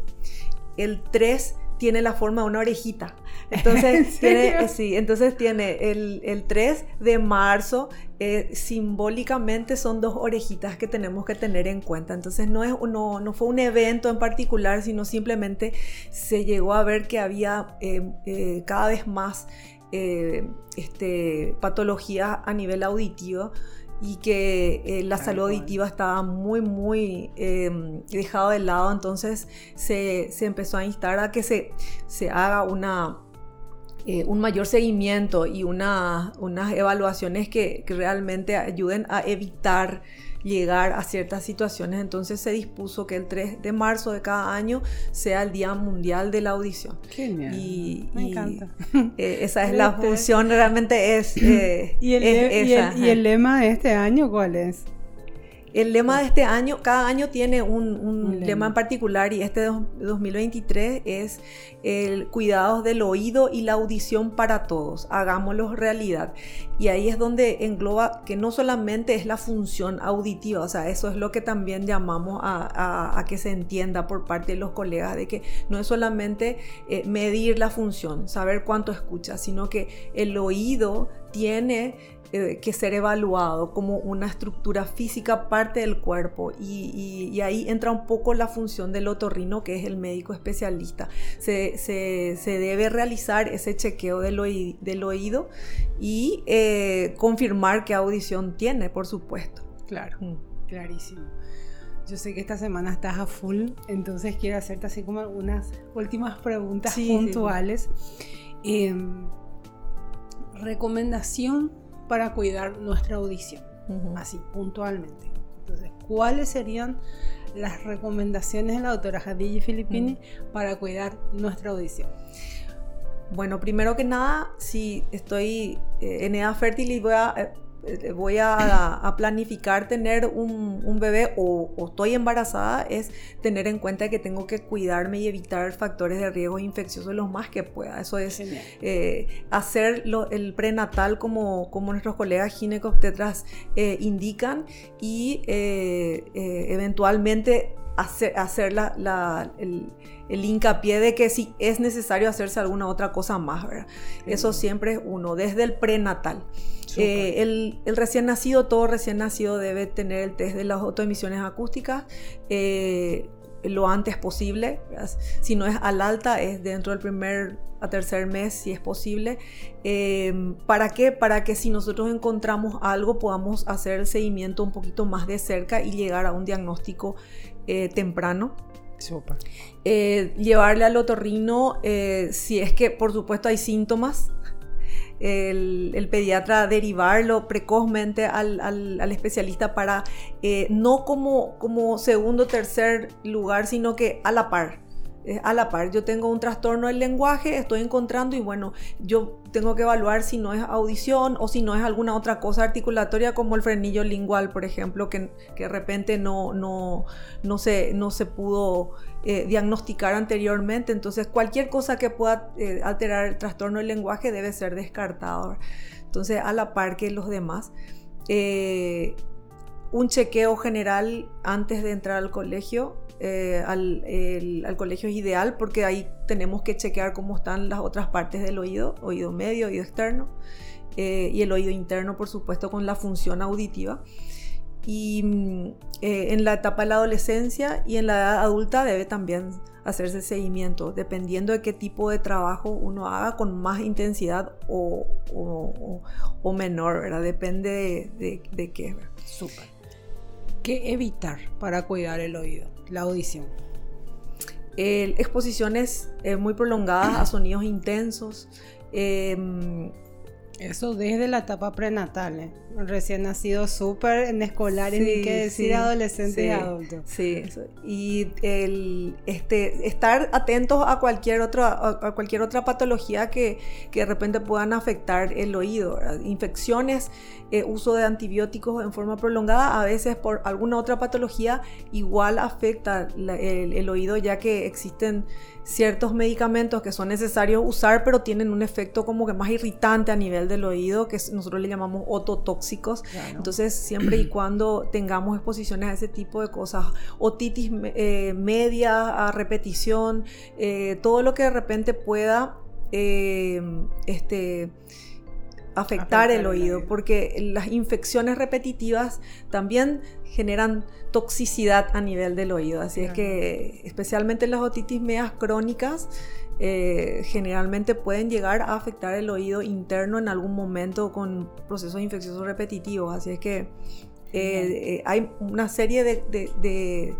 el 3 tiene la forma de una orejita. Entonces, tiene, sí, entonces tiene el, 3 de marzo, eh, simbólicamente son dos orejitas que tenemos que tener en cuenta. Entonces no, es, no, no fue un evento en particular, sino simplemente se llegó a ver que había eh, eh, cada vez más este, patologías a nivel auditivo y que eh, la salud auditiva estaba muy, muy eh, dejado de lado. Entonces se, se, empezó a instar a que se, se haga una, eh, un mayor seguimiento y una, unas evaluaciones que, que realmente ayuden a evitar llegar a ciertas situaciones. Entonces se dispuso que el 3 de marzo de cada año sea el Día Mundial de la Audición. Genial. Y, Me encanta. Eh, esa es la función, realmente es, eh, ¿Y, el, ¿Y el lema de este año cuál es? El lema de este año, cada año tiene un, lema. en particular y este de 2023 es el cuidados del oído y la audición para todos, hagámoslo realidad. Y ahí es donde engloba que no solamente es la función auditiva, o sea, eso es lo que también llamamos a, que se entienda por parte de los colegas, de que no es solamente eh, medir la función, saber cuánto escucha, sino que el oído tiene eh, que ser evaluado como una estructura física parte del cuerpo y, ahí entra un poco la función del otorrino que es el médico especialista. Se, debe realizar ese chequeo del, oído y eh, confirmar qué audición tiene, por supuesto. Claro, mm. clarísimo. Yo sé que esta semana estás a full, entonces quiero hacerte así como algunas últimas preguntas puntuales. Em, recomendación para cuidar nuestra audición, así puntualmente. Entonces, ¿cuáles serían las recomendaciones de la doctora Jadilla Filippini para cuidar nuestra audición? Bueno, primero que nada, si estoy eh, en edad fértil y voy a eh, voy a, planificar tener un, bebé o, estoy embarazada es tener en cuenta que tengo que cuidarme y evitar factores de riesgo infeccioso lo más que pueda. Eso es eh, hacer el prenatal como, como nuestros colegas ginecobstetras eh, indican y eventualmente hacer, hacer el, hincapié de que si es necesario hacerse alguna otra cosa más. Eso siempre es uno, desde el prenatal. Eh, el, recién nacido, todo recién nacido debe tener el test de las autoemisiones acústicas eh, lo antes posible. Si no es al alta, es dentro del primer a tercer mes, si es posible. Eh, ¿Para qué? Para que si nosotros encontramos algo podamos hacer el seguimiento un poquito más de cerca y llegar a un diagnóstico temprano. llevarle al otorrino si es que por supuesto hay síntomas. El, pediatra derivarlo precozmente al, especialista para eh, no como, como segundo o tercer lugar, sino que a la par a la par. Yo tengo un trastorno del lenguaje, estoy encontrando y bueno, yo tengo que evaluar si no es audición o si no es alguna otra cosa articulatoria como el frenillo lingual, por ejemplo, que, de repente no, no, no, se, no se pudo eh, diagnosticar anteriormente. Entonces, cualquier cosa que pueda eh, alterar el trastorno del lenguaje debe ser descartado. Entonces, a la par que los demás. Eh, un chequeo general antes de entrar al colegio eh, al, colegio es ideal porque ahí tenemos que chequear cómo están las otras partes del oído, oído medio, oído externo eh, y el oído interno, por supuesto, con la función auditiva. Y mm, eh, en la etapa de la adolescencia y en la edad adulta debe también hacerse seguimiento, dependiendo de qué tipo de trabajo uno haga con más intensidad o, o, menor, ¿verdad? Depende de, de, qué. Súper. ¿Qué evitar para cuidar el oído? la audición. exposiciones eh, muy prolongadas a sonidos intensos. Em, eso desde la etapa prenatal, ¿eh? recién nacido súper en escolares, y que decir adolescente y adulto. Sí, y el, este, estar atentos a cualquier, otra, a cualquier otra patología que, que, de repente puedan afectar el oído. Infecciones, eh, uso de antibióticos en forma prolongada, a veces por alguna otra patología igual afecta el, el oído ya que existen ciertos medicamentos que son necesarios usar, pero tienen un efecto como que más irritante a nivel del oído, que nosotros le llamamos ototóxicos. Entonces, siempre y cuando tengamos exposiciones a ese tipo de cosas, otitis eh, media, a repetición, eh, todo lo que de repente pueda eh, este, afectar, el, oído, porque las infecciones repetitivas también generan toxicidad a nivel del oído. Así es que especialmente las otitis medias crónicas eh, generalmente pueden llegar a afectar el oído interno en algún momento con procesos infecciosos repetitivos. Así es que eh, eh, hay una serie de de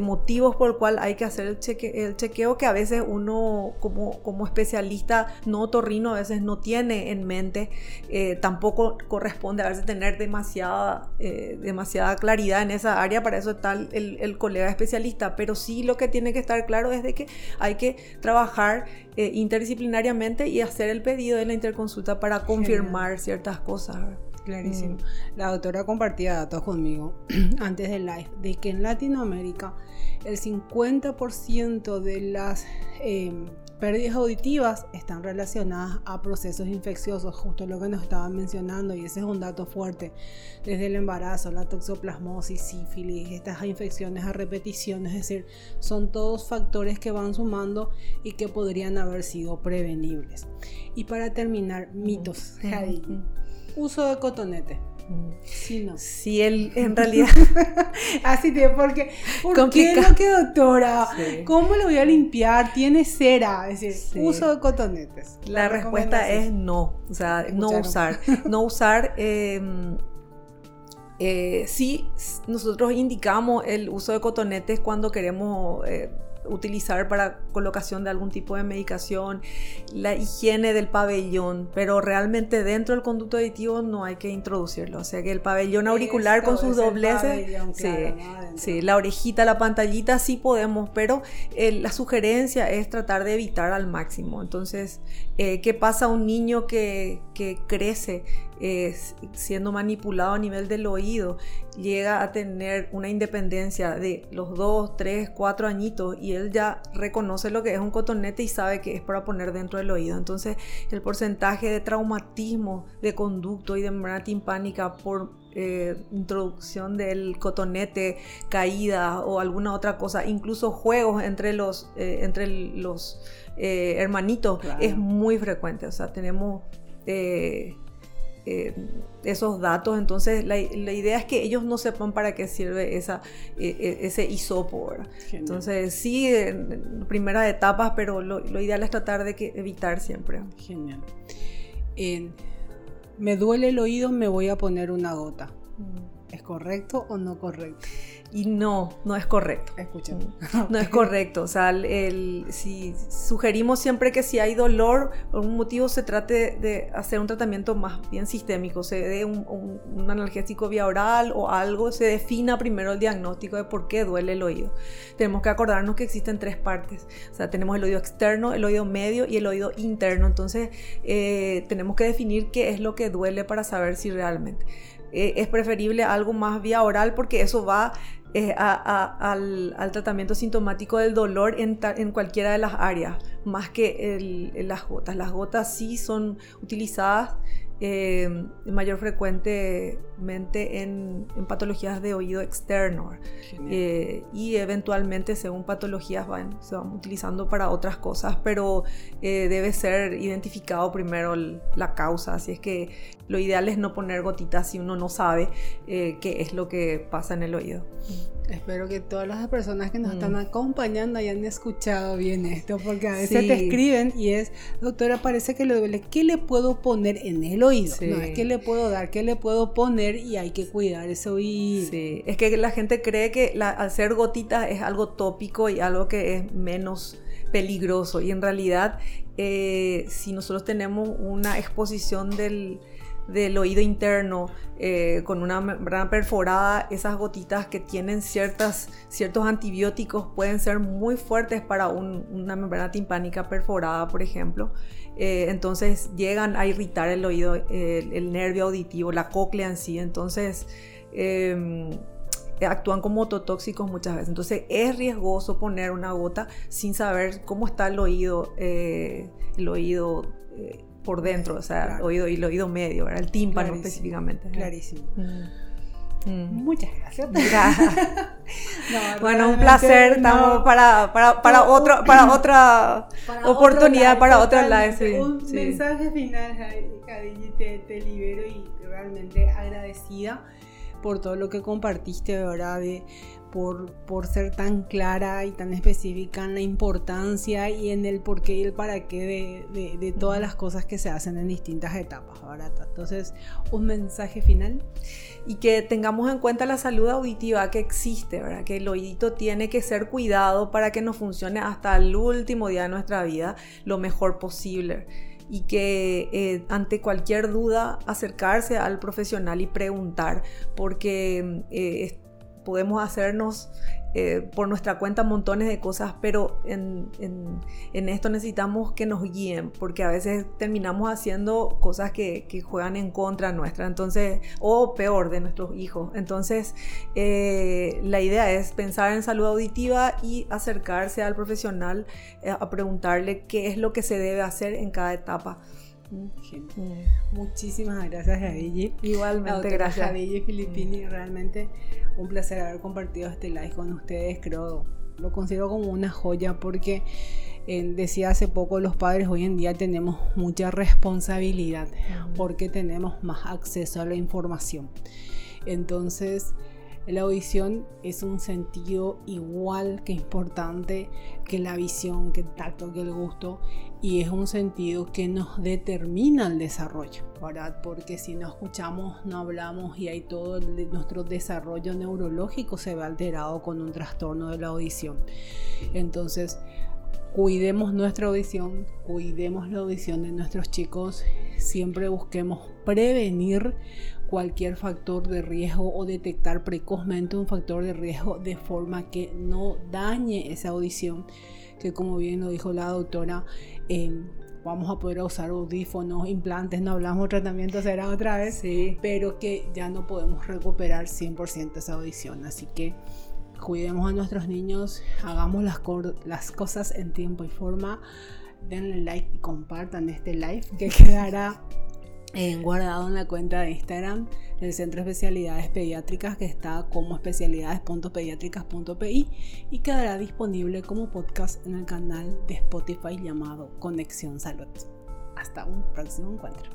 motivos por el cual hay que hacer el, el chequeo que a veces uno como, como especialista no otorrino a veces no tiene en mente. Eh, tampoco corresponde a veces tener demasiada, eh, demasiada claridad en esa área, para eso está el, el, colega especialista, pero sí lo que tiene que estar claro es de que hay que trabajar eh, interdisciplinariamente y hacer el pedido de la interconsulta para confirmar ciertas cosas. Clarísimo. Mm. La doctora compartía datos conmigo antes del live de que en Latinoamérica el 50% de las em, pérdidas auditivas están relacionadas a procesos infecciosos, justo lo que nos estaban mencionando, y ese es un dato fuerte. Desde el embarazo, la toxoplasmosis, sífilis, estas infecciones a repetición, es decir, son todos factores que van sumando y que podrían haber sido prevenibles. Y para terminar, mitos, uso de cotonete. Sí, no. Sí, él en realidad. Así te, porque. ¿Por qué no que doctora? ¿Cómo lo voy a limpiar? Tiene cera. Es decir, uso de cotonetes. La, respuesta es no. O sea, no usar. no usar. Em, eh, sí, nosotros indicamos el uso de cotonetes cuando queremos eh, utilizar para colocación de algún tipo de medicación, la higiene del pabellón, pero realmente dentro del conducto aditivo no hay que introducirlo. O sea que el pabellón auricular con sus dobleces, sí, la orejita, la pantallita sí podemos, pero eh, la sugerencia es tratar de evitar al máximo. Entonces, eh, ¿qué pasa a un niño que, que crece eh, siendo manipulado a nivel del oído? Llega a tener una independencia de los dos, tres, cuatro añitos y él ya reconoce lo que es un cotonete y sabe que es para poner dentro del oído. Entonces el porcentaje de traumatismo de conducto y de membrana timpánica por eh, introducción del cotonete, caída o alguna otra cosa, incluso juegos entre los, eh, entre los hermanitos, es muy frecuente. O sea, tenemos eh, esos datos. Entonces, la, idea es que ellos no sepan para qué sirve esa, eh, eh, ese isopo. Entonces, sí, en primeras etapas, pero lo, ideal es tratar de que, evitar siempre. Genial. me duele el oído, me voy a poner una gota. Mm. ¿Es correcto o no correcto? Y no, no es correcto. Escuchen. No es correcto. O sea, el, si sugerimos siempre que si hay dolor, por algún motivo se trate de hacer un tratamiento más bien sistémico, se dé un, analgésico vía oral o algo, se defina primero el diagnóstico de por qué duele el oído. Tenemos que acordarnos que existen tres partes. O sea, tenemos el oído externo, el oído medio y el oído interno. Entonces, eh, tenemos que definir qué es lo que duele para saber si realmente. Eh, es preferible algo más vía oral porque eso va eh, al, tratamiento sintomático del dolor en, cualquiera de las áreas, más que las gotas. Las gotas sí son utilizadas eh, mayor frecuentemente en, patologías de oído externo eh, y eventualmente según patologías van, se van utilizando para otras cosas, pero eh, debe ser identificado primero la causa, así es que lo ideal es no poner gotitas si uno no sabe qué es lo que pasa en el oído. Espero que todas las personas que nos están mm. acompañando hayan escuchado bien esto, porque a veces te escriben y es, doctora, parece que le duele, ¿qué le puedo poner en el oído? No, es que le puedo dar, ¿qué le puedo poner? Y hay que cuidar ese oído. Sí, es que la gente cree que la, hacer gotitas es algo tópico y algo que es menos peligroso, y en realidad, eh, si nosotros tenemos una exposición del del oído interno eh, con una membrana perforada, esas gotitas que tienen ciertas, ciertos antibióticos pueden ser muy fuertes para una membrana timpánica perforada, por ejemplo. Eh, entonces llegan a irritar el oído, el, nervio auditivo, la cóclea en sí. Entonces em, actúan como ototóxicos muchas veces. Entonces es riesgoso poner una gota sin saber cómo está el oído, eh, el oído por dentro, o sea, oído y el oído medio, el tímpano específicamente. Clarísimo. Mm. Mm. Muchas gracias. bueno, un placer. Estamos para, para, para, otro, para otra oportunidad, para otra live. un mensaje final, Javi, te, te libero y realmente agradecida por todo lo que compartiste, ¿verdad? De, por, por, ser tan clara y tan específica en la importancia y en el por qué y el para qué de, de, todas las cosas que se hacen en distintas etapas, ¿verdad? Entonces, un mensaje final. Y que tengamos en cuenta la salud auditiva que existe, ¿verdad? Que el oídito tiene que ser cuidado para que nos funcione hasta el último día de nuestra vida lo mejor posible y que eh, ante cualquier duda acercarse al profesional y preguntar, porque eh, podemos hacernos eh, por nuestra cuenta montones de cosas, pero en, esto necesitamos que nos guíen, porque a veces terminamos haciendo cosas que, juegan en contra nuestra, entonces, o peor, de nuestros hijos. Entonces, la idea es pensar en salud auditiva y acercarse al profesional a preguntarle qué es lo que se debe hacer en cada etapa. Mm. Muchísimas gracias, Jadigi. Igualmente, gracias. Jadigi Filippini, mm. realmente un placer haber compartido este live con ustedes. Creo, lo considero como una joya porque eh, decía hace poco, los padres hoy en día tenemos mucha responsabilidad porque tenemos más acceso a la información. Entonces, la audición es un sentido igual que importante que la visión, que el tacto, que el gusto y es un sentido que nos determina el desarrollo, ¿verdad? Porque si no escuchamos, no hablamos y hay todo nuestro desarrollo neurológico se ve alterado con un trastorno de la audición. Entonces, cuidemos nuestra audición, cuidemos la audición de nuestros chicos, siempre busquemos prevenir cualquier factor de riesgo o detectar precozmente un factor de riesgo de forma que no dañe esa audición, que como bien lo dijo la doctora, em, vamos a poder usar audífonos, implantes, no hablamos tratamiento, será otra vez, sí. pero que ya no podemos recuperar 100% esa audición. Así que cuidemos a nuestros niños, hagamos las, las cosas en tiempo y forma, denle like y compartan este live que quedará guardado en la cuenta de Instagram del Centro de Especialidades Pediátricas que está como especialidades.pediátricas.pi y quedará disponible como podcast en el canal de Spotify llamado Conexión Salud. Hasta un próximo encuentro.